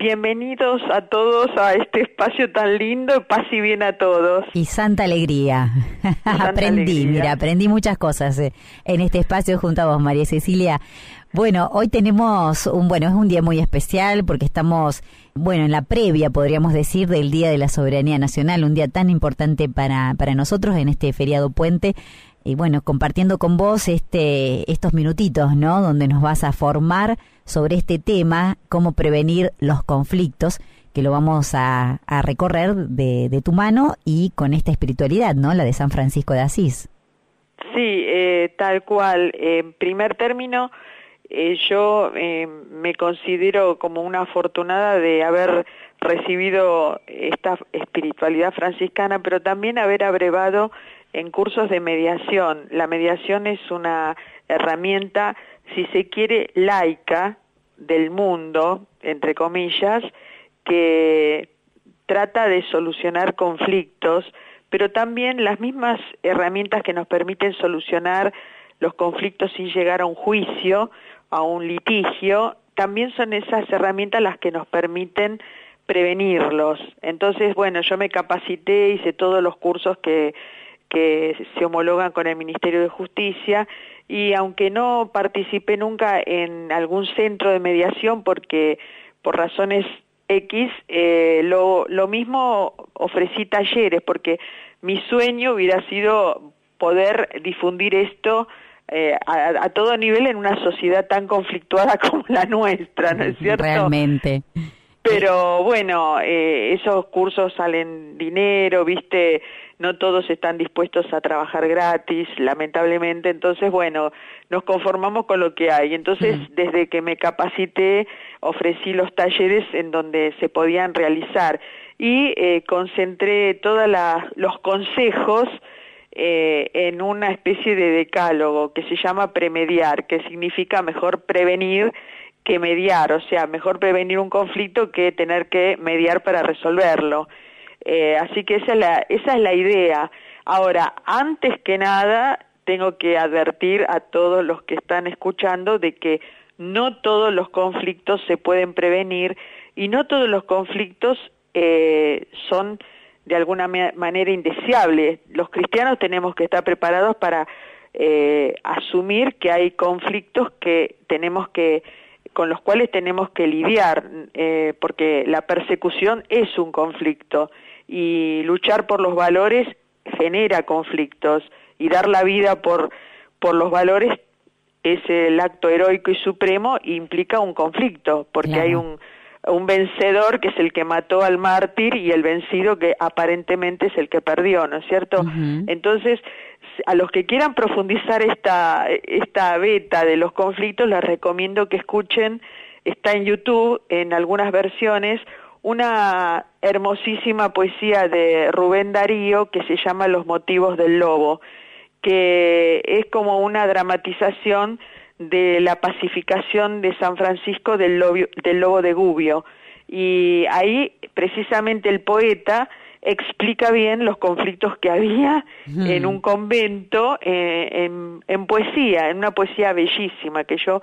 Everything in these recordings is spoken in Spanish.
Bienvenidos a todos a este espacio tan lindo, paz y bien a todos. Y santa alegría. aprendí, mira, aprendí muchas cosas eh, en este espacio junto a vos, María Cecilia. Bueno, hoy tenemos un, bueno, es un día muy especial porque estamos, bueno, en la previa, podríamos decir, del Día de la Soberanía Nacional, un día tan importante para, para nosotros en este feriado puente y bueno, compartiendo con vos este, estos minutitos, ¿no? Donde nos vas a formar sobre este tema, cómo prevenir los conflictos, que lo vamos a, recorrer de, tu mano y con esta espiritualidad, ¿no? La de San Francisco de Asís. Sí, eh, tal cual. En primer término, eh, yo eh, me considero como una afortunada de haber recibido esta espiritualidad franciscana, pero también haber abrevado en cursos de mediación. La mediación es una herramienta, si se quiere, laica del mundo, entre comillas, que trata de solucionar conflictos, pero también las mismas herramientas que nos permiten solucionar los conflictos sin llegar a un juicio, a un litigio, también son esas herramientas las que nos permiten prevenirlos. Entonces, bueno, yo me capacité, hice todos los cursos que que se homologan con el Ministerio de Justicia y aunque no participé nunca en algún centro de mediación porque por razones X, eh, lo, lo mismo ofrecí talleres porque mi sueño hubiera sido poder difundir esto eh, a, todo nivel en una sociedad tan conflictuada como la nuestra, ¿no es cierto? Realmente. Pero bueno, eh, esos cursos salen dinero, viste, no todos están dispuestos a trabajar gratis, lamentablemente, entonces, bueno, nos conformamos con lo que hay. Entonces, desde que me capacité, ofrecí los talleres en donde se podían realizar y eh, concentré todos los consejos eh, en una especie de decálogo que se llama premediar, que significa mejor prevenir que mediar, o sea, mejor prevenir un conflicto que tener que mediar para resolverlo. Eh, así que esa es, la, idea. Ahora, antes que nada, tengo que advertir a todos los que están escuchando de que no todos los conflictos se pueden prevenir y no todos los conflictos eh, son de alguna manera indeseables. Los cristianos tenemos que estar preparados para eh, asumir que hay conflictos que tenemos que con los cuales tenemos que lidiar, porque la persecución es un conflicto y luchar por los valores genera conflictos y dar la vida por, por los valores es el acto heroico y supremo e implica un conflicto, porque hay un, un vencedor que es el que mató al mártir y el vencido que aparentemente es el que perdió, ¿no es cierto? Entonces, a los que quieran profundizar esta, esta beta de los conflictos, les recomiendo que escuchen, está en YouTube en algunas versiones, una hermosísima poesía de Rubén Darío que se llama Los motivos del lobo, que es como una dramatización de la pacificación de San Francisco del lobo, del lobo de Gubbio. Y ahí precisamente el poeta explica bien los conflictos que había en un convento eh, en, en, poesía, en una poesía bellísima que yo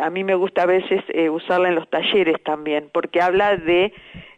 a mí me gusta a veces eh, usarla en los talleres también, porque habla de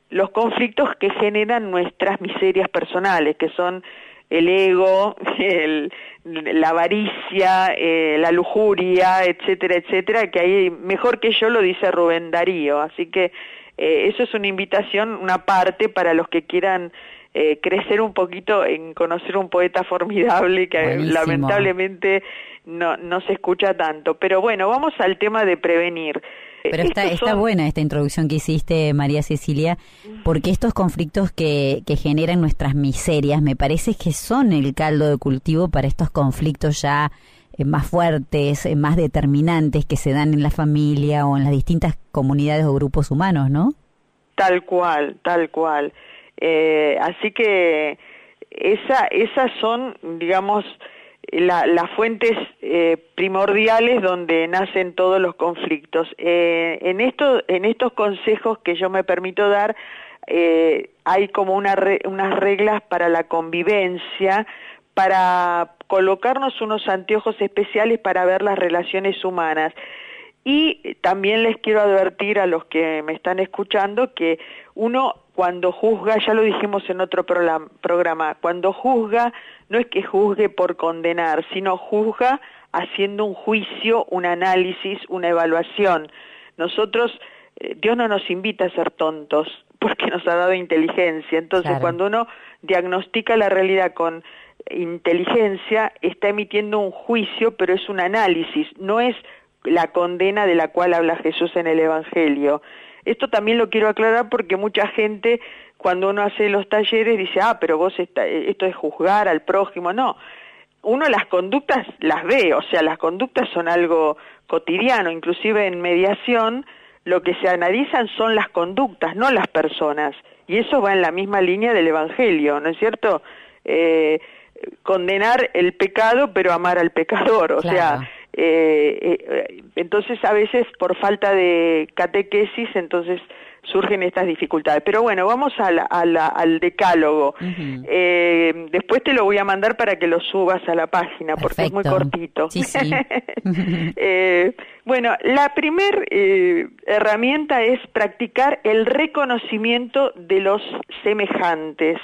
los conflictos que generan nuestras miserias personales, que son el ego, el, la avaricia, eh, la lujuria, etcétera, etcétera, que ahí mejor que yo lo dice Rubén Darío. Así que eh, eso es una invitación, una parte para los que quieran eh, crecer un poquito en conocer un poeta formidable que lamentablemente no, no se escucha tanto. Pero bueno, vamos al tema de prevenir. Pero está, está buena esta introducción que hiciste, María Cecilia, porque estos conflictos que, que generan nuestras miserias, me parece que son el caldo de cultivo para estos conflictos ya eh, más fuertes, eh, más determinantes que se dan en la familia o en las distintas comunidades o grupos humanos, ¿no? Tal cual, tal cual. Eh, así que esa, esas son, digamos, las fuentes eh, primordiales donde nacen todos los conflictos. Eh, en, esto, en estos consejos que yo me permito dar, hay como una unas reglas para la convivencia, para colocarnos unos anteojos especiales para ver las relaciones humanas. Y también les quiero advertir a los que me están escuchando que uno cuando juzga, ya lo dijimos en otro programa, cuando juzga no es que juzgue por condenar, sino juzga haciendo un juicio, un análisis, una evaluación. Nosotros, eh, Dios no nos invita a ser tontos porque nos ha dado inteligencia. Entonces, cuando uno diagnostica la realidad con inteligencia, está emitiendo un juicio, pero es un análisis, no es la condena de la cual habla Jesús en el Evangelio. Esto también lo quiero aclarar porque mucha gente cuando uno hace los talleres dice, ah, pero vos esto es juzgar al prójimo. No, uno las conductas las ve, o sea, las conductas son algo cotidiano, inclusive en mediación lo que se analizan son las conductas, no las personas. Y eso va en la misma línea del Evangelio, ¿no es cierto? Eh, condenar el pecado, pero amar al pecador, o sea, eh, eh, entonces a veces por falta de catequesis, entonces surgen estas dificultades. Pero bueno, vamos al decálogo. eh, después te lo voy a mandar para que lo subas a la página, porque es muy cortito. eh, bueno, la primer eh, herramienta es practicar el reconocimiento de los semejantes.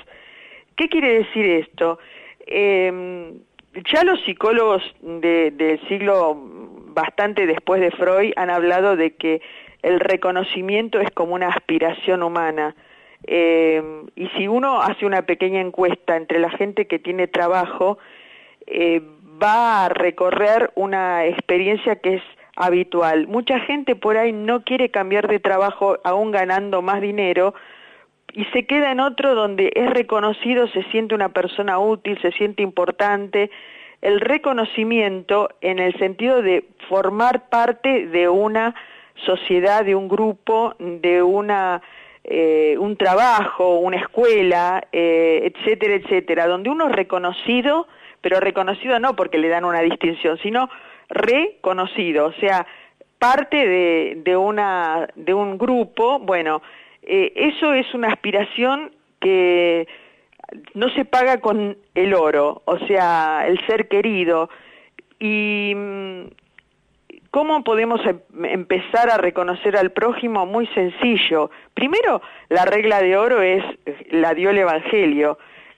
¿Qué quiere decir esto? Ya los psicólogos del siglo bastante después de Freud han hablado de que el reconocimiento es como una aspiración humana. Eh, y si uno hace una pequeña encuesta entre la gente que tiene trabajo, eh, va a recorrer una experiencia que es habitual. Mucha gente por ahí no quiere cambiar de trabajo aún ganando más dinero y se queda en otro donde es reconocido, se siente una persona útil, se siente importante. El reconocimiento en el sentido de formar parte de una sociedad, de un grupo, de una eh, un trabajo, una escuela, eh, etcétera, etcétera, donde uno es reconocido, pero reconocido no porque le dan una distinción, sino reconocido, o sea, parte de, de, una, de un grupo, bueno, eh, eso es una aspiración que no se paga con el oro, o sea, el ser querido. Y mm, ¿Cómo podemos em, empezar a reconocer al prójimo? Muy sencillo. Primero, la regla de oro es, la dio el Evangelio.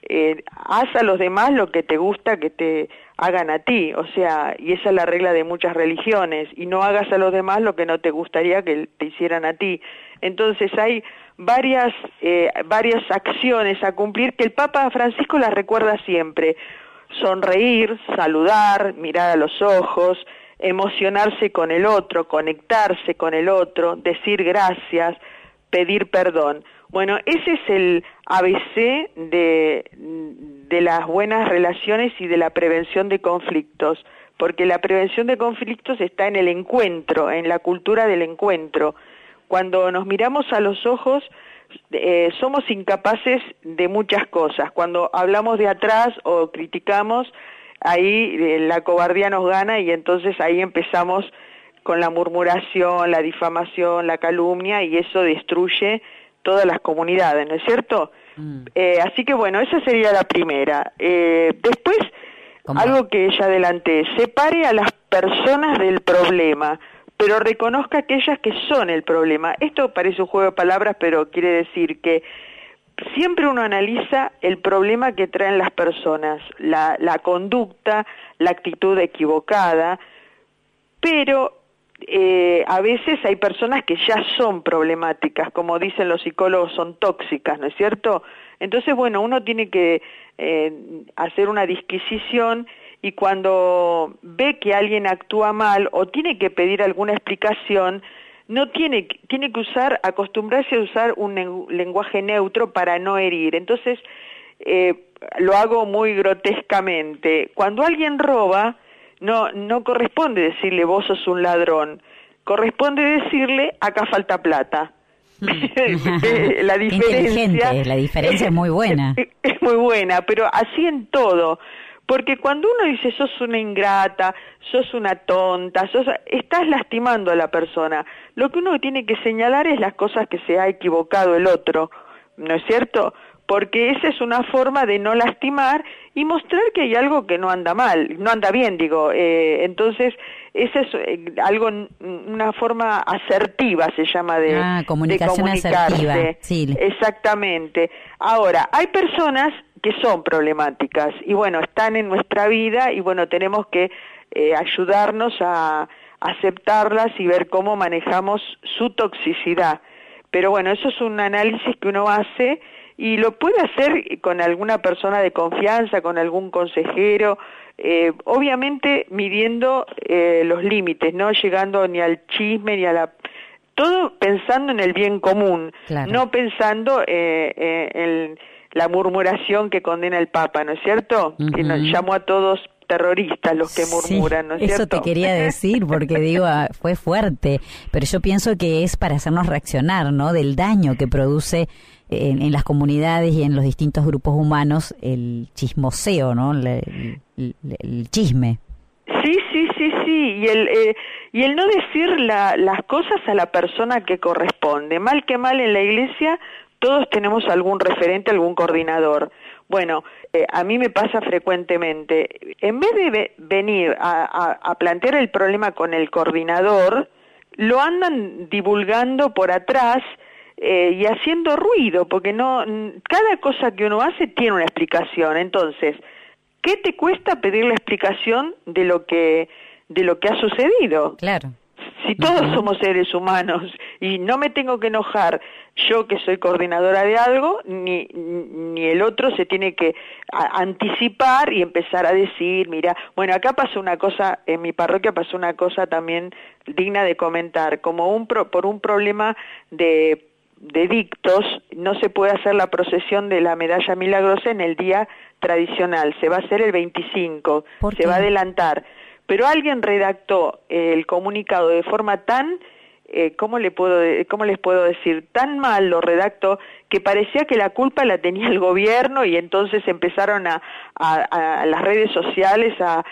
Eh, haz a los demás lo que te gusta que te hagan a ti, o sea, y esa es la regla de muchas religiones, y no hagas a los demás lo que no te gustaría que te hicieran a ti. Entonces hay varias, eh, varias acciones a cumplir que el Papa Francisco las recuerda siempre. Sonreír, saludar, mirar a los ojos, emocionarse con el otro, conectarse con el otro, decir gracias, pedir perdón. Bueno, ese es el ABC de, de las buenas relaciones y de la prevención de conflictos, porque la prevención de conflictos está en el encuentro, en la cultura del encuentro. Cuando nos miramos a los ojos, eh, somos incapaces de muchas cosas. Cuando hablamos de atrás o criticamos, ahí eh, la cobardía nos gana y entonces ahí empezamos con la murmuración, la difamación, la calumnia y eso destruye todas las comunidades, ¿no es cierto? Mm. Eh, así que bueno, esa sería la primera. Eh, después, algo que ya adelanté, separe a las personas del problema, pero reconozca aquellas que son el problema. Esto parece un juego de palabras, pero quiere decir que siempre uno analiza el problema que traen las personas, la, conducta, la actitud equivocada, pero eh, a veces hay personas que ya son problemáticas, como dicen los psicólogos, son tóxicas, ¿no es cierto? Entonces, bueno, uno tiene que eh, hacer una disquisición y cuando ve que alguien actúa mal o tiene que pedir alguna explicación, no tiene, tiene que usar, acostumbrarse a usar un lenguaje neutro para no herir. Entonces, eh, lo hago muy grotescamente. Cuando alguien roba, no, no corresponde decirle vos sos un ladrón, corresponde decirle acá falta plata. Hmm. la diferencia la diferencia es muy buena. Es muy buena, pero así en todo. Porque cuando uno dice sos una ingrata, sos una tonta, sos, estás lastimando a la persona. Lo que uno tiene que señalar es las cosas que se ha equivocado el otro, ¿no es cierto? porque esa es una forma de no lastimar y mostrar que hay algo que no anda mal, no anda bien, digo. Eh, entonces, esa es eh, algo, una forma asertiva se llama de, ah, comunicación asertiva. Sí. Exactamente. Ahora, hay personas que son problemáticas y bueno, están en nuestra vida y bueno, tenemos que eh, ayudarnos a aceptarlas y ver cómo manejamos su toxicidad. Pero bueno, eso es un análisis que uno hace y lo puede hacer con alguna persona de confianza, con algún consejero, eh, obviamente midiendo eh, los límites, no llegando ni al chisme ni a la todo pensando en el bien común, no pensando eh, en la murmuración que condena el Papa, ¿no es cierto? Que nos llamó a todos terroristas los que murmuran, ¿no es Eso te quería decir, porque digo, ah, fue fuerte, pero yo pienso que es para hacernos reaccionar, ¿no? Del daño que produce en, las comunidades y en los distintos grupos humanos el chismoseo, ¿no? El, chisme. Sí, sí, sí, sí, y el, eh, y el no decir las cosas a la persona que corresponde. Mal que mal en la iglesia, todos tenemos algún referente, algún coordinador. Bueno, eh, a mí me pasa frecuentemente. En vez de venir a, plantear el problema con el coordinador, lo andan divulgando por atrás eh, y haciendo ruido, porque no cada cosa que uno hace tiene una explicación. Entonces, ¿qué te cuesta pedir la explicación de lo que de lo que ha sucedido? Claro. Si todos somos seres humanos y no me tengo que enojar yo que soy coordinadora de algo, ni, ni el otro se tiene que anticipar y empezar a decir, mira, bueno, acá pasó una cosa, en mi parroquia pasó una cosa también digna de comentar, como un por un problema de de dictos, no se puede hacer la procesión de la medalla milagrosa en el día tradicional, se va a hacer el 25, se va a adelantar pero alguien redactó el comunicado de forma tan eh, ¿cómo, le puedo, ¿cómo les puedo decir? Tan mal lo redactó que parecía que la culpa la tenía el gobierno y entonces empezaron a, a, las redes sociales a,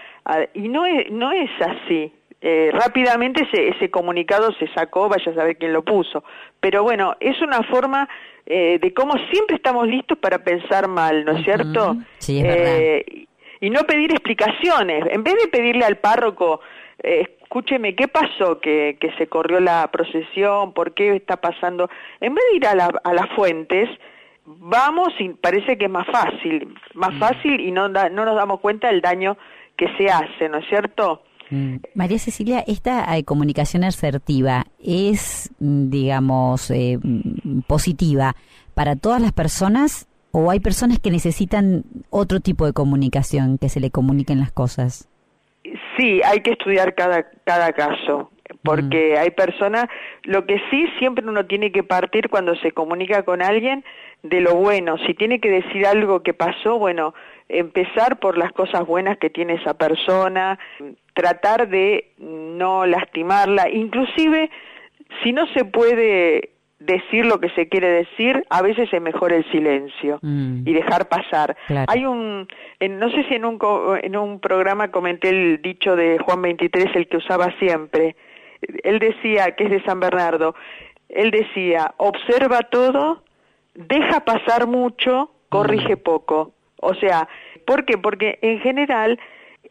y no es, no es así. Eh, rápidamente ese, ese comunicado se sacó, vaya a saber quién lo puso. Pero bueno, es una forma eh, de cómo siempre estamos listos para pensar mal, ¿no es cierto? Sí, es verdad y no pedir explicaciones. En vez de pedirle al párroco, eh, escúcheme, ¿qué pasó que, que se corrió la procesión? ¿Por qué está pasando? En vez de ir a, a las fuentes, vamos y parece que es más fácil, más mm. fácil y no, no nos damos cuenta del daño que se hace, ¿no es cierto? Mm. María Cecilia, esta eh, comunicación asertiva es, mm, digamos, eh, positiva para todas las personas ¿O hay personas que necesitan otro tipo de comunicación, que se le comuniquen las cosas? Sí, hay que estudiar cada, cada caso, porque mm. hay personas, lo que sí siempre uno tiene que partir cuando se comunica con alguien de lo bueno, si tiene que decir algo que pasó, bueno, empezar por las cosas buenas que tiene esa persona, tratar de no lastimarla, inclusive si no se puede decir lo que se quiere decir, a veces es mejor el silencio mm. y dejar pasar. Hay un, no sé si en un, en un programa comenté el dicho de Juan 23, el que usaba siempre. Él decía, que es de San Bernardo, él decía, observa todo, deja pasar mucho, corrige mm. poco. O sea, ¿por qué? Porque en general,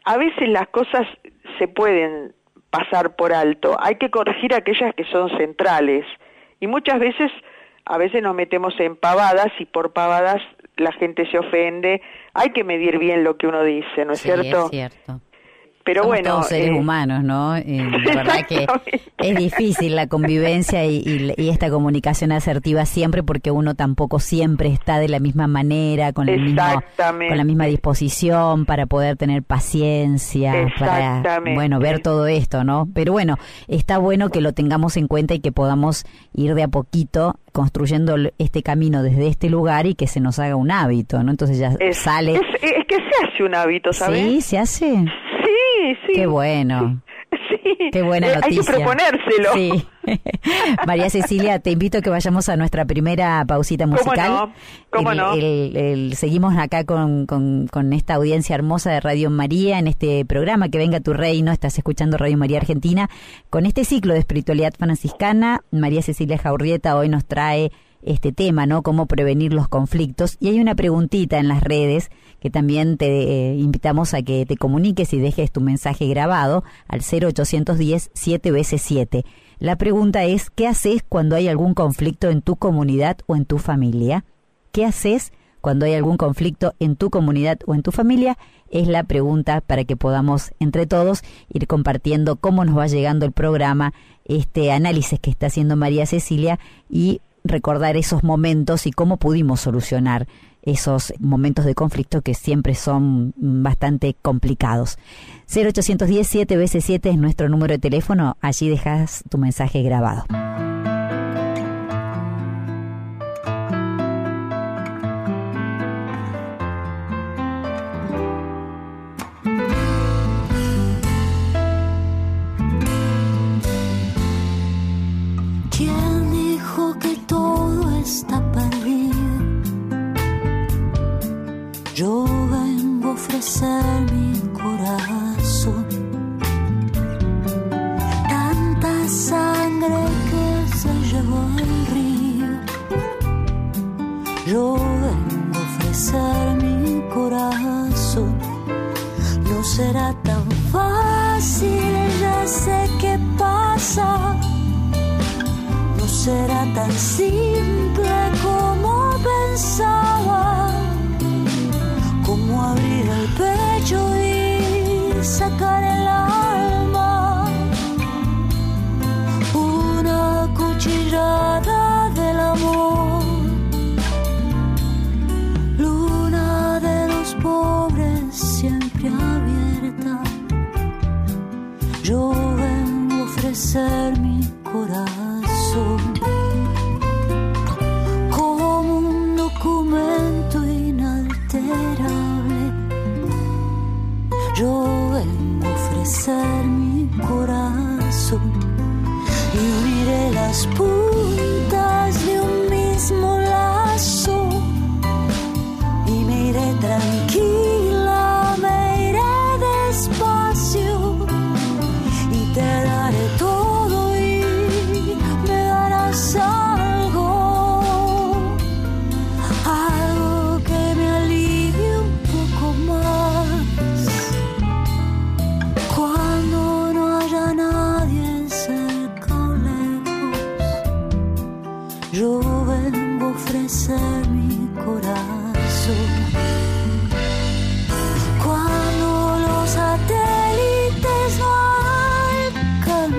a veces las cosas se pueden pasar por alto. Hay que corregir aquellas que son centrales y muchas veces, a veces nos metemos en pavadas y por pavadas la gente se ofende. Hay que medir bien lo que uno dice, ¿no es cierto? Es cierto. Pero bueno, todos seres eh, humanos, ¿no? Eh, la verdad que es difícil la convivencia y, esta comunicación asertiva siempre porque uno tampoco siempre está de la misma manera, con, el mismo, con la misma disposición para poder tener paciencia, para, bueno, ver todo esto, ¿no? Pero bueno, está bueno que lo tengamos en cuenta y que podamos ir de a poquito construyendo este camino desde este lugar y que se nos haga un hábito, ¿no? Entonces ya sale... Es, es, que se hace un hábito, ¿sabes? Sí, se hace. Qué bueno. Sí. Qué buena noticia. Hay que proponérselo. Sí. María Cecilia, te invito a que vayamos a nuestra primera pausita musical. ¿Cómo no? seguimos acá con, con, esta audiencia hermosa de Radio María en este programa Que Venga Tu Reino. Estás escuchando Radio María Argentina con este ciclo de espiritualidad franciscana. María Cecilia Jaurrieta hoy nos trae este tema, ¿no? Cómo prevenir los conflictos. Y hay una preguntita en las redes que también te eh, invitamos a que te comuniques y dejes tu mensaje grabado al 0810 7 veces 7. La pregunta es, ¿qué haces cuando hay algún conflicto en tu comunidad o en tu familia? ¿Qué haces cuando hay algún conflicto en tu comunidad o en tu familia? Es la pregunta para que podamos entre todos ir compartiendo cómo nos va llegando el programa, este análisis que está haciendo María Cecilia y recordar esos momentos y cómo pudimos solucionar esos momentos de conflicto que siempre son bastante complicados. 0810 7 veces 7 es nuestro número de teléfono, allí dejas tu mensaje grabado. Mi corazón. Tanta sangre que se llevó al río. Yo vengo a ofrecer mi corazón. No será tan fácil, ya sé qué pasa. Será tan simple como pensaba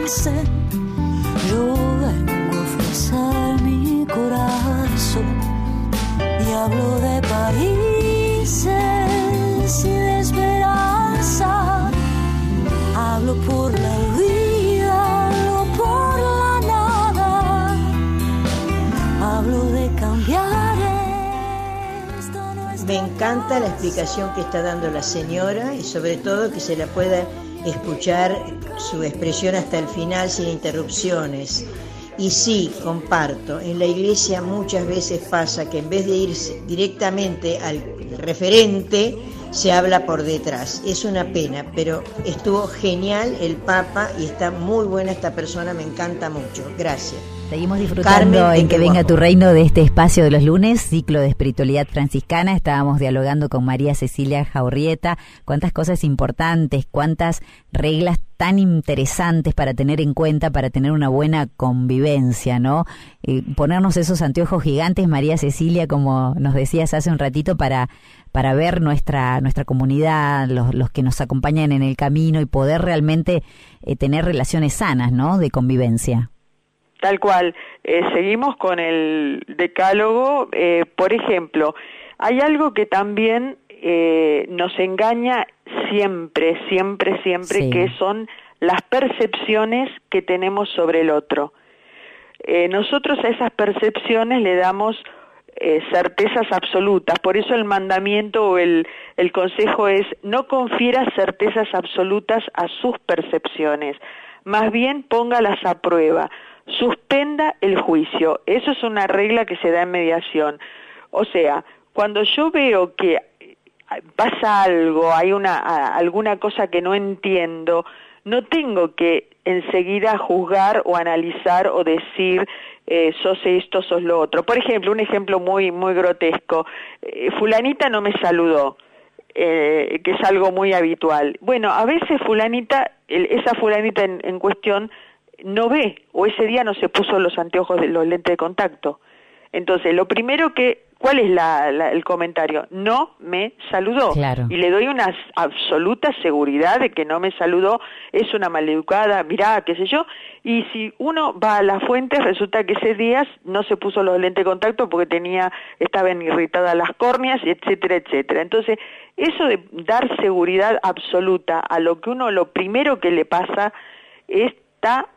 yo vengo a ofrecer mi corazón. Y hablo de países y de esperanza. Hablo por la vida, hablo por la nada. Hablo de cambiar esto no Me encanta la explicación que está dando la señora y sobre todo que se la pueda escuchar su expresión hasta el final sin interrupciones. Y sí, comparto, en la iglesia muchas veces pasa que en vez de ir directamente al referente, se habla por detrás. Es una pena, pero estuvo genial el Papa y está muy buena esta persona, me encanta mucho. Gracias. Seguimos disfrutando Carmen, en que venga tu reino de este espacio de los lunes, ciclo de espiritualidad franciscana. Estábamos dialogando con María Cecilia Jaurrieta. Cuántas cosas importantes, cuántas reglas tan interesantes para tener en cuenta, para tener una buena convivencia, ¿no? Eh, ponernos esos anteojos gigantes, María Cecilia, como nos decías hace un ratito, para, para ver nuestra, nuestra comunidad, los, los que nos acompañan en el camino y poder realmente eh, tener relaciones sanas, ¿no? De convivencia. Tal cual. Eh, seguimos con el decálogo. Eh, por ejemplo, hay algo que también eh, nos engaña siempre, siempre, siempre, Sí. que son las percepciones que tenemos sobre el otro. Nosotros a esas percepciones le damos certezas absolutas. Por eso el mandamiento o el, el consejo es no confiera certezas absolutas a sus percepciones, más bien póngalas a prueba, suspenda el juicio. Eso es una regla que se da en mediación. O sea, cuando yo veo que pasa algo, hay una alguna cosa que no entiendo, no tengo que enseguida juzgar o analizar o decir eh, sos esto, sos lo otro. Por ejemplo, un ejemplo muy, muy grotesco, eh, fulanita no me saludó, eh, que es algo muy habitual. Bueno, a veces fulanita, esa fulanita en, cuestión no ve o ese día no se puso los anteojos de los lentes de contacto. Entonces, lo primero que ¿Cuál es la, el comentario? No me saludó. Y le doy una absoluta seguridad de que no me saludó, es una maleducada, mirá, qué sé yo. Y si uno va a las fuentes, resulta que ese día no se puso los lentes de contacto porque tenía, estaban irritadas las córneas, etcétera, etcétera. Entonces, eso de dar seguridad absoluta a lo que uno, lo primero que le pasa,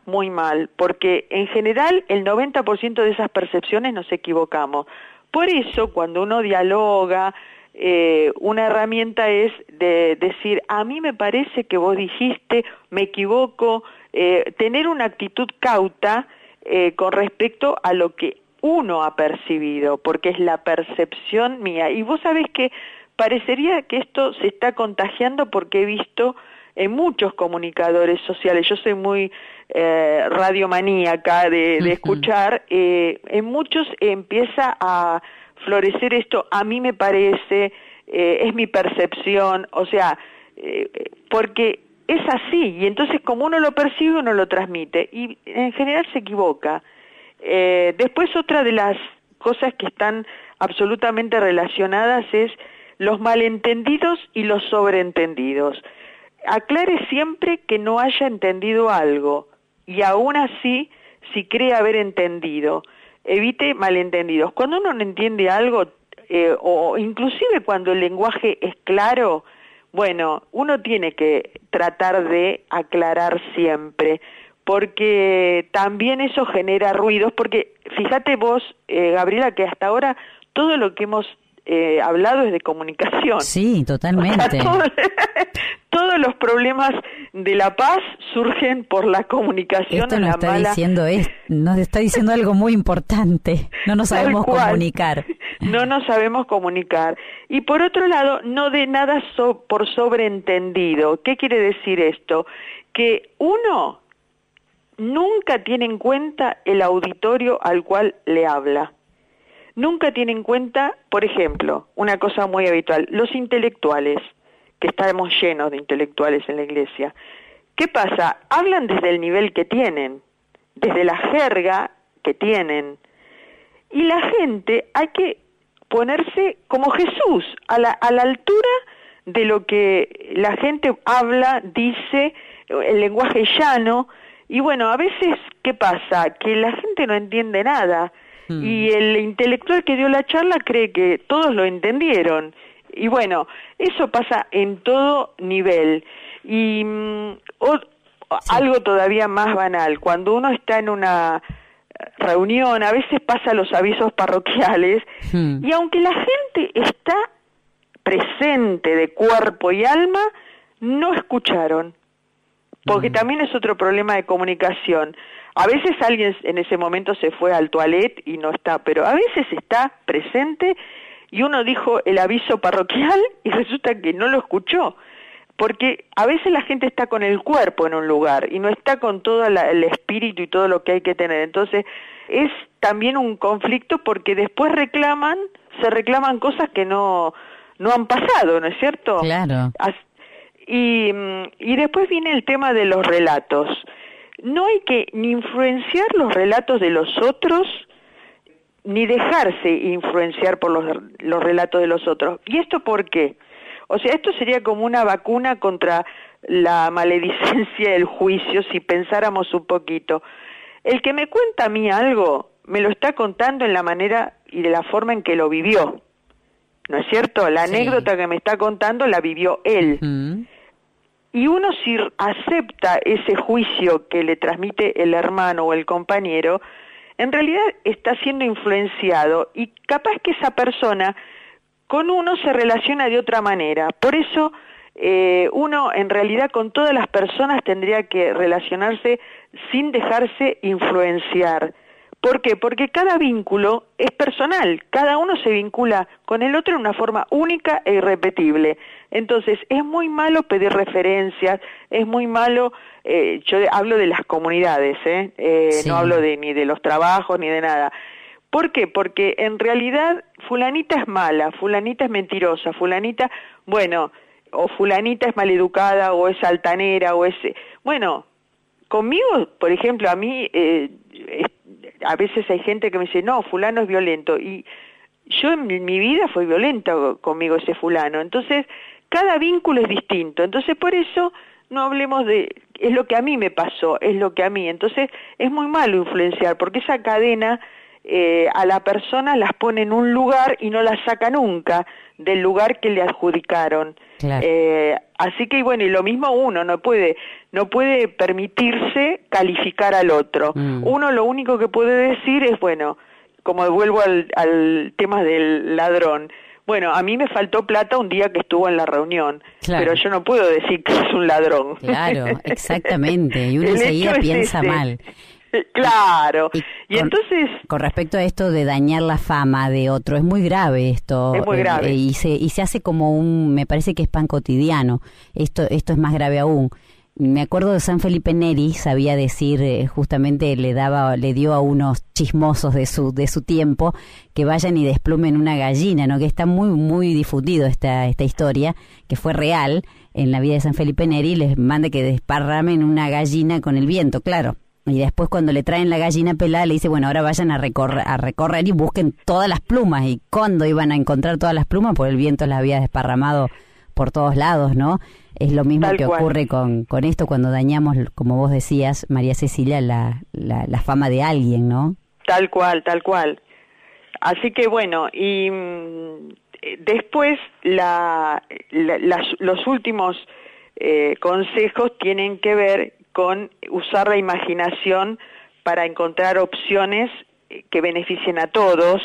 muy mal, porque en general el 90% de esas percepciones nos equivocamos. Por eso, cuando uno dialoga, eh, una herramienta es de decir, a mí me parece que vos dijiste, me equivoco, eh, tener una actitud cauta eh, con respecto a lo que uno ha percibido, porque es la percepción mía. Y vos sabés que parecería que esto se está contagiando porque he visto en muchos comunicadores sociales, yo soy muy eh, radiomaníaca de, de escuchar, eh, en muchos empieza a florecer esto, a mí me parece, eh, es mi percepción, o sea, eh, porque es así, y entonces como uno lo percibe, uno lo transmite, y en general se equivoca. Después otra de las cosas que están absolutamente relacionadas es los malentendidos y los sobreentendidos. Aclare siempre que no haya entendido algo y aún así, si cree haber entendido, evite malentendidos. Cuando uno no entiende algo, eh, o inclusive cuando el lenguaje es claro, bueno, uno tiene que tratar de aclarar siempre, porque también eso genera ruidos, porque fíjate vos, eh, Gabriela, que hasta ahora todo lo que hemos eh, hablado es de comunicación. Sí, totalmente. todos los problemas de la paz surgen por la comunicación. Esto nos está diciendo es, nos está diciendo algo muy importante. No nos sabemos comunicar. No nos sabemos comunicar. Y por otro lado, no de nada por sobreentendido. ¿Qué quiere decir esto? Que uno nunca tiene en cuenta el auditorio al cual le habla. Nunca tiene en cuenta, por ejemplo, una cosa muy habitual, los intelectuales que estamos llenos de intelectuales en la iglesia. ¿Qué pasa? Hablan desde el nivel que tienen, desde la jerga que tienen. Y la gente hay que ponerse como Jesús, a la, a la altura de lo que la gente habla, dice, el lenguaje llano. Y bueno, a veces, ¿qué pasa? Que la gente no entiende nada. Hmm. Y el intelectual que dio la charla cree que todos lo entendieron. Y bueno, eso pasa en todo nivel. Y mm, algo todavía más banal, cuando uno está en una reunión, a veces pasa los avisos parroquiales, hmm. y aunque la gente está presente de cuerpo y alma, no escucharon. Porque hmm. también es otro problema de comunicación. A veces alguien en ese momento se fue al toilet y no está, pero a veces está presente y uno dijo el aviso parroquial y resulta que no lo escuchó. Porque a veces la gente está con el cuerpo en un lugar y no está con todo el espíritu y todo lo que hay que tener. Entonces es también un conflicto porque después reclaman, se reclaman cosas que no, no han pasado, ¿no es cierto? Claro. Y, y después viene el tema de los relatos. No hay que ni influenciar los relatos de los otros, ni dejarse influenciar por los, los relatos de los otros. ¿Y esto por qué? O sea, esto sería como una vacuna contra la maledicencia del juicio si pensáramos un poquito. El que me cuenta a mí algo, me lo está contando en la manera y de la forma en que lo vivió. ¿No es cierto? La anécdota que me está contando la vivió él. Y uno si acepta ese juicio que le transmite el hermano o el compañero, en realidad está siendo influenciado y capaz que esa persona con uno se relaciona de otra manera. Por eso eh, uno en realidad con todas las personas tendría que relacionarse sin dejarse influenciar. ¿Por qué? Porque cada vínculo es personal, cada uno se vincula con el otro de una forma única e irrepetible. Entonces, es muy malo pedir referencias, es muy malo, eh, yo hablo de las comunidades, ¿eh? eh no hablo de, ni de los trabajos ni de nada. ¿Por qué? Porque en realidad fulanita es mala, fulanita es mentirosa, fulanita, bueno, o fulanita es maleducada o es altanera o es... Bueno, conmigo, por ejemplo, a mí, eh, a veces hay gente que me dice, no, fulano es violento. Y yo en mi vida fue violento conmigo ese fulano. Entonces, cada vínculo es distinto. Entonces, por eso no hablemos de, es lo que a mí me pasó, es lo que a mí. Entonces, es muy malo influenciar, porque esa cadena eh, a la persona las pone en un lugar y no la saca nunca del lugar que le adjudicaron. Eh, así que bueno, y lo mismo uno no puede no puede permitirse calificar al otro. Mm. Uno lo único que puede decir es bueno, como vuelvo al, al tema del ladrón. Bueno, a mí me faltó plata un día que estuvo en la reunión, pero yo no puedo decir que es un ladrón. Claro, exactamente. Y uno enseguida piensa mal. Claro. Y, entonces... Con respecto a esto de dañar la fama de otro, es muy grave esto. Es muy eh, grave. y, se, y se hace como un, me parece que es pan cotidiano. Esto, esto es más grave aún. Me acuerdo de San Felipe Neri, sabía decir, eh, justamente le daba, le dio a unos chismosos de su, de su tiempo que vayan y desplumen una gallina, ¿no? Que está muy, muy difundido esta, esta historia, que fue real en la vida de San Felipe Neri, les mande que desparramen una gallina con el viento, claro y después cuando le traen la gallina pelada le dice, bueno, ahora vayan a recorrer, a recorrer y busquen todas las plumas. ¿Y cuándo iban a encontrar todas las plumas? Porque el viento las había desparramado por todos lados, ¿no? Es lo mismo que ocurre con, con esto cuando dañamos, como vos decías, María Cecilia, la, la, fama de alguien, ¿no? Tal cual, tal cual. Así que bueno, y mm, después la, los últimos eh, consejos tienen que ver con usar la imaginación para encontrar opciones que beneficien a todos.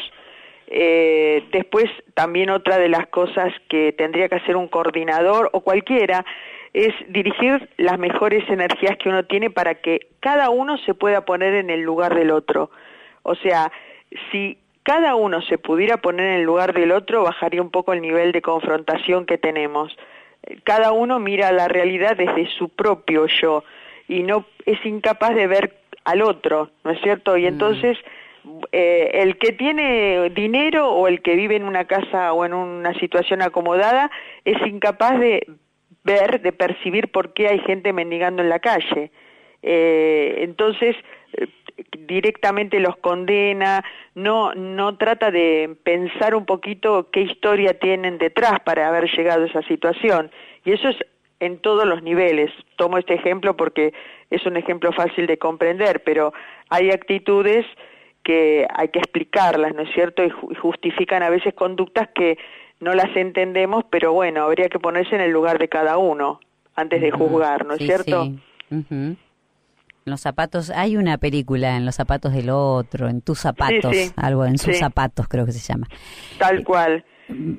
Eh, después, también otra de las cosas que tendría que hacer un coordinador o cualquiera es dirigir las mejores energías que uno tiene para que cada uno se pueda poner en el lugar del otro. O sea, si cada uno se pudiera poner en el lugar del otro, bajaría un poco el nivel de confrontación que tenemos. Cada uno mira la realidad desde su propio yo y no es incapaz de ver al otro, ¿no es cierto? Y mm. Eh, el que tiene dinero o el que vive en una casa o en una situación acomodada es incapaz de ver, de percibir por qué hay gente mendigando en la calle. Eh, entonces eh, directamente los condena, no, no trata de pensar un poquito qué historia tienen detrás para haber llegado a esa situación. Y eso es en todos los niveles. Tomo este ejemplo porque es un ejemplo fácil de comprender, pero hay actitudes que hay que explicarlas, ¿no es cierto? Y justifican a veces conductas que no las entendemos, pero bueno, habría que ponerse en el lugar de cada uno antes de juzgar, ¿no es cierto? Sí. Los zapatos, hay una película en los zapatos del otro, en tus zapatos, algo en sus zapatos creo que se llama. Tal cual.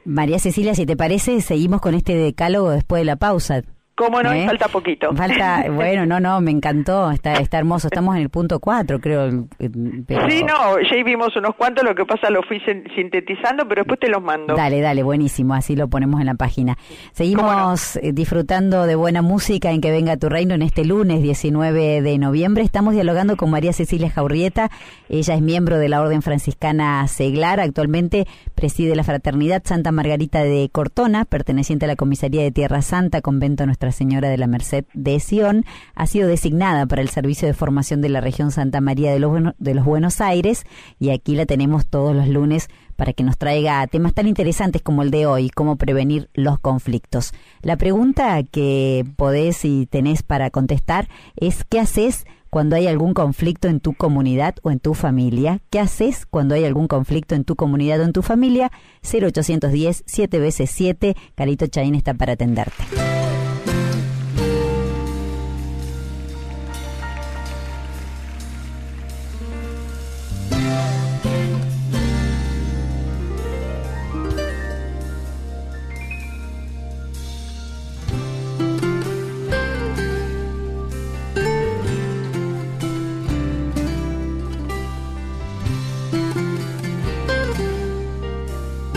María Cecilia, si te parece, seguimos con este decálogo después de la pausa. ¿Cómo no? ¿Eh? Falta poquito. Falta, bueno, no, no, me encantó, está, está hermoso. Estamos en el punto 4, creo. Sí, no, ya vimos unos cuantos, lo que pasa lo fui sintetizando, pero después te los mando. Dale, dale, buenísimo, así lo ponemos en la página. Seguimos eh, disfrutando de buena música en Que Venga Tu Reino en este lunes 19 de noviembre. Estamos dialogando con María Cecilia Jaurrieta, ella es miembro de la Orden Franciscana Seglar, actualmente preside la Fraternidad Santa Margarita de Cortona, perteneciente a la Comisaría de Tierra Santa, Convento Nuestra Señora de la Merced de Sion, ha sido designada para el Servicio de Formación de la región Santa María de los, de los Buenos Aires y aquí la tenemos todos los lunes para que nos traiga temas tan interesantes como el de hoy, cómo prevenir los conflictos. La pregunta que podés y tenés para contestar es ¿qué haces cuando hay algún conflicto en tu comunidad o en tu familia? ¿Qué haces cuando hay algún conflicto en tu comunidad o en tu familia? 0810 7 veces 7, Carito Chaín está para atenderte.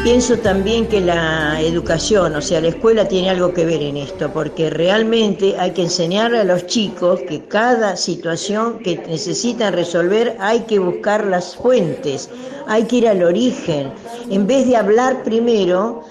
Pienso también que la educación, o sea, la escuela tiene algo que ver en esto, porque realmente hay que enseñarle a los chicos que cada situación que necesitan resolver hay que buscar las fuentes, hay que ir al origen. En vez de hablar primero,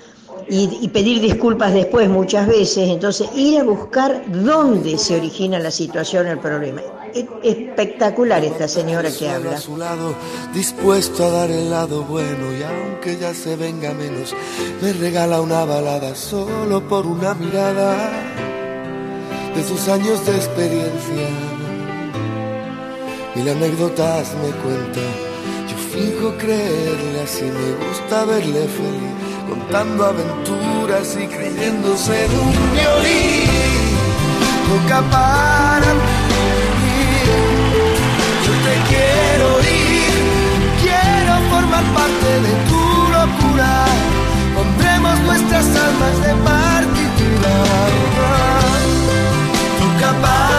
y, pedir disculpas después muchas veces, entonces ir a buscar dónde se origina la situación, el problema. Es espectacular esta señora que habla. A su lado, dispuesto a dar el lado bueno y aunque ya se venga menos, me regala una balada solo por una mirada de sus años de experiencia. Mil anécdotas me cuenta, yo fijo creerle así, me gusta verle feliz contando aventuras y creyendo ser un violín. Toca para mí. Yo te quiero ir, quiero formar parte de tu locura. Pondremos nuestras almas de partitura. Toca para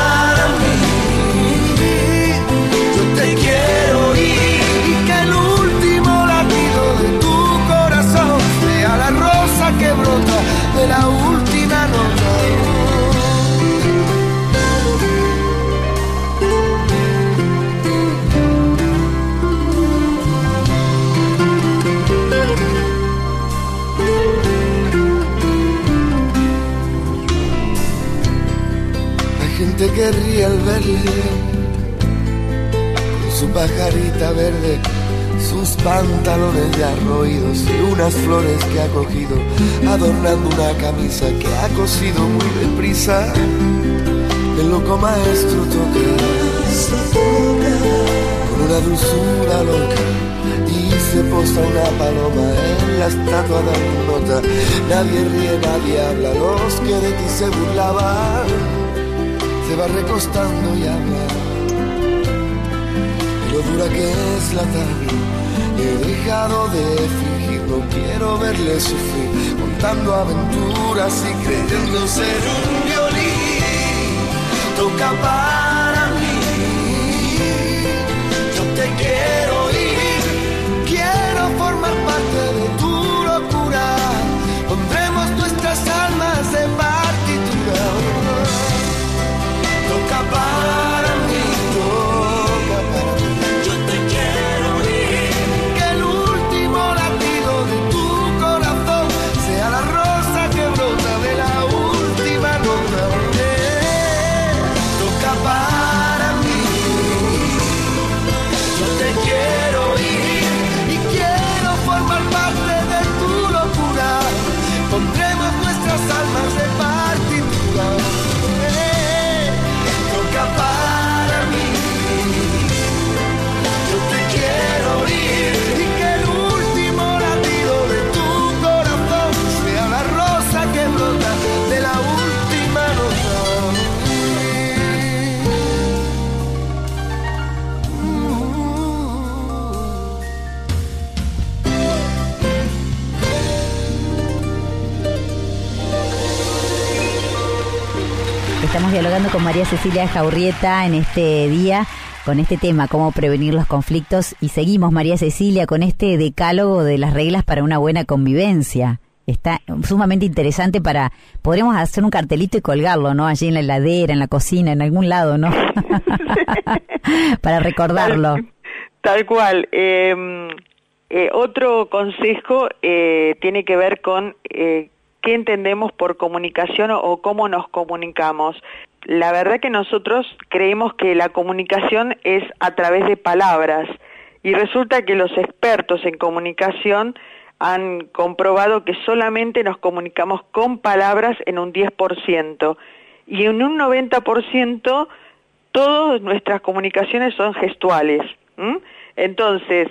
Hay gente que ríe al verle con su pajarita verde, sus pantalones ya roídos y unas flores que ha cogido, adornando una camisa que ha cosido muy deprisa. El loco maestro toca con una dulzura loca y se posa una paloma en la estatua de nota. Nadie ríe, nadie habla, los que de ti se burlaban se va recostando y habla. Y lo dura que es la tarde, he dejado de fingir, no quiero verle sufrir, contando aventuras y creyendo ser un violín. Toca para dialogando con María Cecilia Jaurrieta en este día con este tema, cómo prevenir los conflictos. Y seguimos, María Cecilia, con este decálogo de las reglas para una buena convivencia. Está sumamente interesante para... Podríamos hacer un cartelito y colgarlo, ¿no? Allí en la heladera, en la cocina, en algún lado, ¿no? para recordarlo. Tal, cual. Eh, eh, otro consejo eh, tiene que ver con eh, qué entendemos por comunicación o cómo nos comunicamos. La verdad que nosotros creemos que la comunicación es a través de palabras y resulta que los expertos en comunicación han comprobado que solamente nos comunicamos con palabras en un 10% y en un 90% todas nuestras comunicaciones son gestuales. Entonces,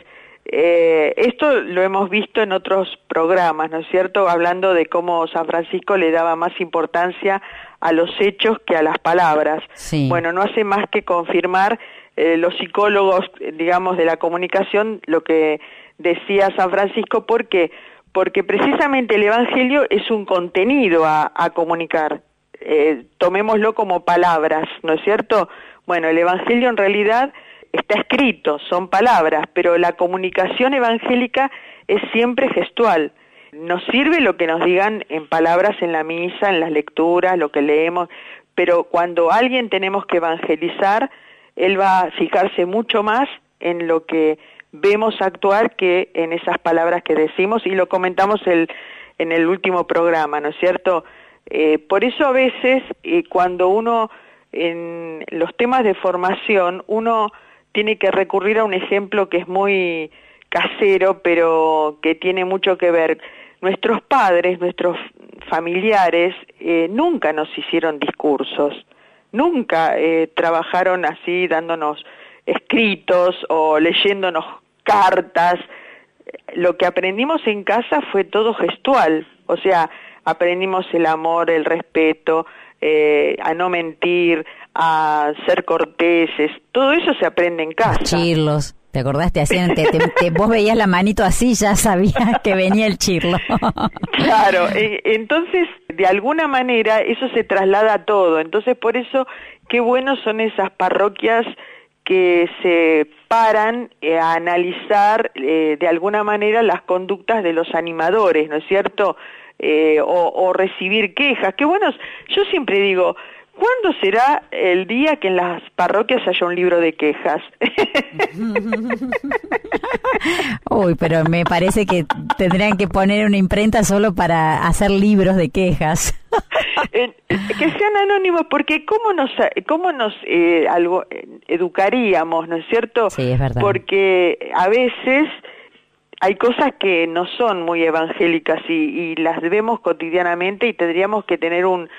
eh, esto lo hemos visto en otros programas, ¿no es cierto? Hablando de cómo San Francisco le daba más importancia a los hechos que a las palabras. Sí. Bueno, no hace más que confirmar eh, los psicólogos, digamos, de la comunicación lo que decía San Francisco, ¿por qué? Porque precisamente el Evangelio es un contenido a, a comunicar. Eh, tomémoslo como palabras, ¿no es cierto? Bueno, el Evangelio en realidad está escrito, son palabras, pero la comunicación evangélica es siempre gestual. nos sirve lo que nos digan en palabras en la misa, en las lecturas, lo que leemos, pero cuando alguien tenemos que evangelizar, él va a fijarse mucho más en lo que vemos actuar que en esas palabras que decimos y lo comentamos el, en el último programa, ¿no es cierto? Eh, por eso a veces eh, cuando uno en los temas de formación uno tiene que recurrir a un ejemplo que es muy casero, pero que tiene mucho que ver. Nuestros padres, nuestros familiares, eh, nunca nos hicieron discursos, nunca eh, trabajaron así dándonos escritos o leyéndonos cartas. Lo que aprendimos en casa fue todo gestual, o sea, aprendimos el amor, el respeto, eh, a no mentir, a ser corteses, todo eso se aprende en casa. Chirlos. ¿Te acordaste? Hacían, te, vos veías la manito así, ya sabías que venía el chirlo. claro, e, entonces de alguna manera eso se traslada a todo. Entonces por eso qué buenos son esas parroquias que se paran eh, a analizar eh, de alguna manera las conductas de los animadores, ¿no es cierto? Eh, o, o recibir quejas. Qué buenos, yo siempre digo, ¿Cuándo será el día que en las parroquias haya un libro de quejas? Uy, pero me parece que tendrían que poner una imprenta solo para hacer libros de quejas. que sean anónimos, porque cómo nos, cómo nos eh, algo, educaríamos, ¿no es cierto? Sí, es verdad. Porque a veces hay cosas que no son muy evangélicas y, y las vemos cotidianamente y tendríamos que tener un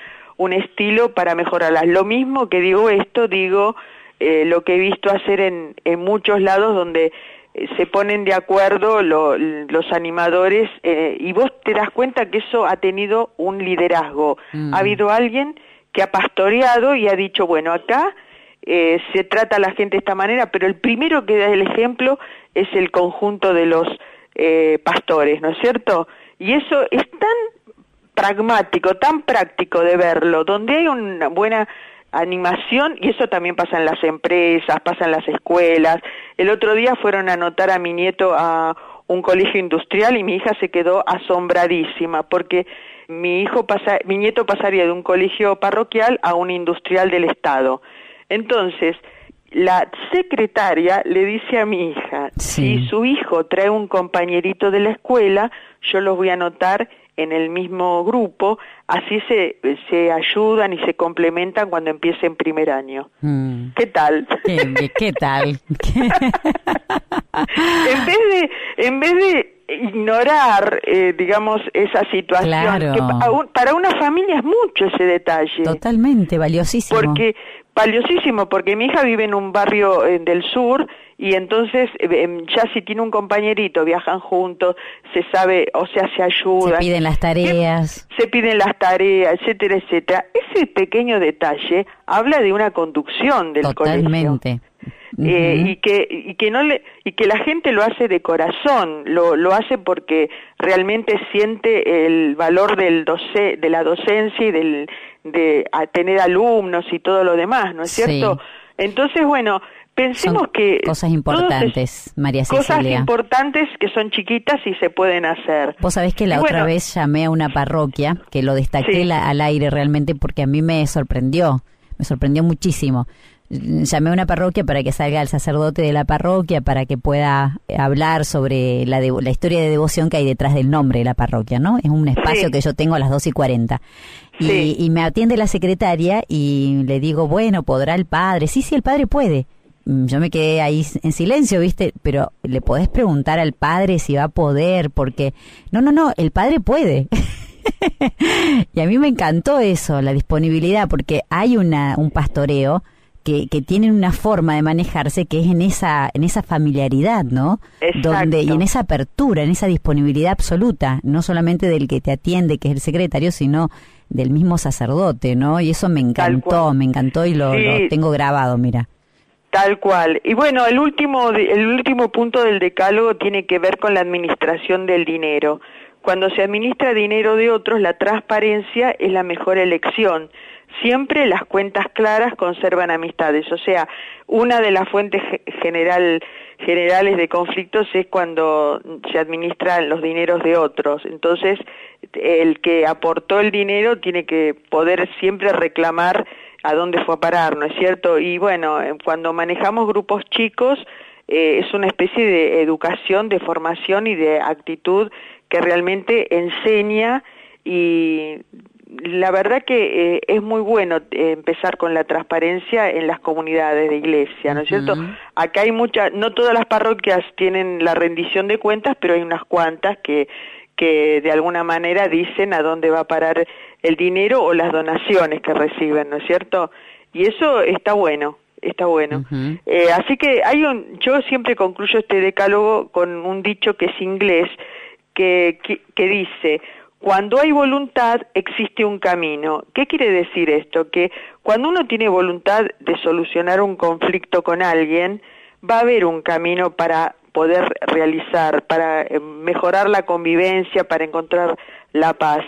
un estilo para mejorarlas. Lo mismo que digo esto, digo eh, lo que he visto hacer en, en muchos lados donde eh, se ponen de acuerdo los animadores eh, y vos te das cuenta que eso ha tenido un liderazgo. Mm. Ha habido alguien que ha pastoreado y ha dicho, bueno, acá se trata a la gente de esta manera, pero el primero que da el ejemplo es el conjunto de los pastores, ¿no es cierto? Y eso es tan pragmático, tan práctico de verlo, donde hay una buena animación, y eso también pasa en las empresas, pasa en las escuelas. El otro día fueron a anotar a mi nieto a un colegio industrial y mi hija se quedó asombradísima porque mi hijo pasa, mi nieto pasaría de un colegio parroquial a un industrial del estado. Entonces, la secretaria le dice a mi hija, si su hijo trae un compañerito de la escuela, yo los voy a anotar en el mismo grupo, así se, se ayudan y se complementan cuando empiecen primer año. Mm. ¿Qué tal? ¿Qué, tal? en vez de en vez de ignorar, eh, digamos, esa situación, que para una familia es mucho ese detalle. Totalmente, valiosísimo. Porque, valiosísimo, porque mi hija vive en un barrio eh, del sur y entonces eh, em, ya si tiene un compañerito, viajan juntos, se sabe, o sea, se ayudan. Se piden las tareas. Se, piden las tareas, etcétera, etcétera. Ese pequeño detalle habla de una conducción del Totalmente. Eh, y que y que no le y que la gente lo hace de corazón lo lo hace porque realmente siente el valor del doce, de la docencia y del de tener alumnos y todo lo demás no es cierto entonces bueno pensemos que cosas importantes María Cecilia cosas importantes que son chiquitas y se pueden hacer vos sabés que la otra vez llamé a una parroquia que lo destaqué al aire realmente porque a mí me sorprendió me sorprendió muchísimo llamé a una parroquia para que salga el sacerdote de la parroquia para que pueda hablar sobre la, la historia de devoción que hay detrás del nombre de la parroquia, ¿no? Es un espacio que yo tengo a las dos y cuarenta. Y, me atiende la secretaria y le digo, bueno, ¿podrá el padre? Sí, sí, el padre puede. Mm, yo me quedé ahí en silencio, ¿viste? Pero le podés preguntar al padre si va a poder, porque... No, no, no, el padre puede. y a mí me encantó eso, la disponibilidad, porque hay una, un pastoreo que, que, tienen una forma de manejarse que es en esa en esa familiaridad, ¿no? Donde y en esa apertura, en esa disponibilidad absoluta, no solamente del que te atiende, que es el secretario, sino del mismo sacerdote, ¿no? Y eso me encantó, me encantó y lo, lo, tengo grabado, mira. Tal cual. Y bueno, el último el último punto del decálogo tiene que ver con la administración del dinero. cuando se administra dinero de otros, la transparencia es la mejor elección. Siempre las cuentas claras conservan amistades, o sea, una de las fuentes general, generales de conflictos es cuando se administran los dineros de otros. Entonces, el que aportó el dinero tiene que poder siempre reclamar a dónde fue a parar, ¿no es cierto? Y bueno, cuando manejamos grupos chicos, eh, es una especie de educación, de formación y de actitud que realmente enseña y la verdad que eh, es muy bueno eh, empezar con la transparencia en las comunidades de iglesia, ¿no es cierto? Acá hay muchas, no todas las parroquias tienen la rendición de cuentas, pero hay unas cuantas que, que de alguna manera dicen a dónde va a parar el dinero o las donaciones que reciben, ¿no es cierto? Y eso está bueno, está bueno. eh, así que hay un, yo siempre concluyo este decálogo con un dicho que es inglés, que, que, que dice, cuando hay voluntad existe un camino. ¿Qué quiere decir esto? Que cuando uno tiene voluntad de solucionar un conflicto con alguien, va a haber un camino para poder realizar, para eh, mejorar la convivencia, para encontrar la paz.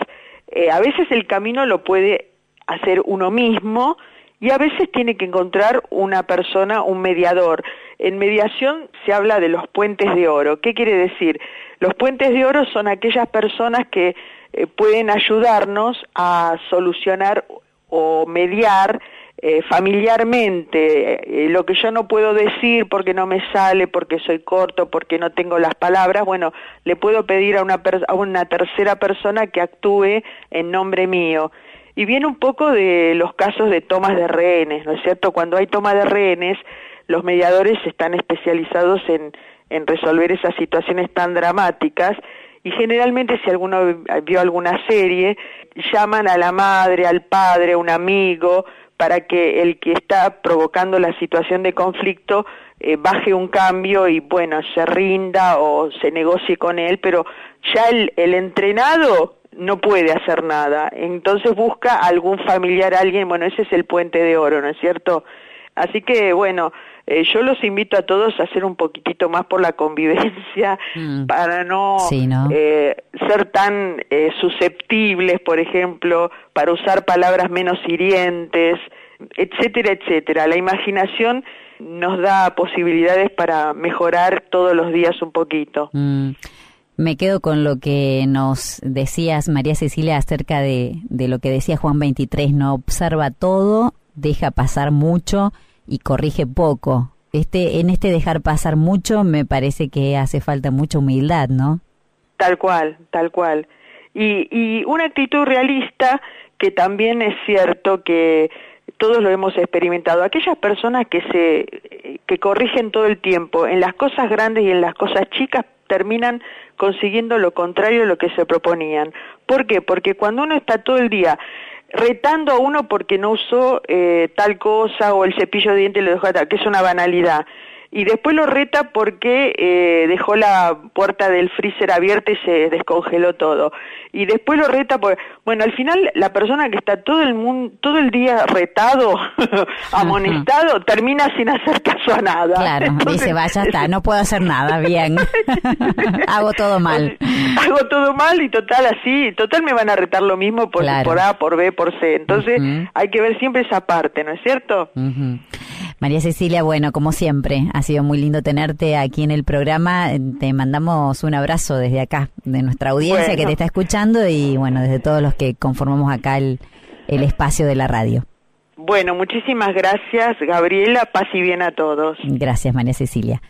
Eh, a veces el camino lo puede hacer uno mismo y a veces tiene que encontrar una persona, un mediador. En mediación se habla de los puentes de oro. ¿Qué quiere decir? Los puentes de oro son aquellas personas que eh, pueden ayudarnos a solucionar o mediar eh, familiarmente eh, lo que yo no puedo decir porque no me sale, porque soy corto, porque no tengo las palabras, bueno, le puedo pedir a una, a una tercera persona que actúe en nombre mío. Y viene un poco de los casos de tomas de rehenes, ¿no es cierto? Cuando hay toma de rehenes, los mediadores están especializados en, en resolver esas situaciones tan dramáticas y generalmente si alguno vio alguna serie, llaman a la madre, al padre, a un amigo, para que el que está provocando la situación de conflicto eh, baje un cambio y bueno, se rinda o se negocie con él, pero ya el, el entrenado no puede hacer nada, entonces busca algún familiar, alguien, bueno, ese es el puente de oro, ¿no es cierto? Así que bueno, eh, yo los invito a todos a hacer un poquitito más por la convivencia mm. para no, Eh, ser tan eh, susceptibles, por ejemplo, para usar palabras menos hirientes, etcétera, etcétera. La imaginación nos da posibilidades para mejorar todos los días un poquito. Mm. Me quedo con lo que nos decías, María Cecilia, acerca de, de lo que decía Juan 23, no observa todo, deja pasar mucho y corrige poco. Este, en este dejar pasar mucho me parece que hace falta mucha humildad, ¿no? Tal cual, tal cual. Y, y una actitud realista que también es cierto que todos lo hemos experimentado. Aquellas personas que se que corrigen todo el tiempo en las cosas grandes y en las cosas chicas terminan consiguiendo lo contrario de lo que se proponían. ¿Por qué? Porque cuando uno está todo el día retando a uno porque no usó eh, tal cosa o el cepillo de dientes lo dejó atrás, que es una banalidad y después lo reta porque eh, dejó la puerta del freezer abierta y se descongeló todo. Y después lo reta porque, bueno, al final la persona que está todo el mundo, todo el día retado, amonestado, termina sin hacer caso a nada. Claro, dice, vaya está, no puedo hacer nada, bien. Hago todo mal. Hago todo mal y total así, total me van a retar lo mismo por, por A, por B, por C. Entonces hay que ver siempre esa parte, ¿no es cierto? María Cecilia, bueno, como siempre, ha sido muy lindo tenerte aquí en el programa. Te mandamos un abrazo desde acá, de nuestra audiencia que te está escuchando y bueno, desde todos los que conformamos acá el, el espacio de la radio. Bueno, muchísimas gracias, Gabriela. Paz y bien a todos. Gracias, María Cecilia.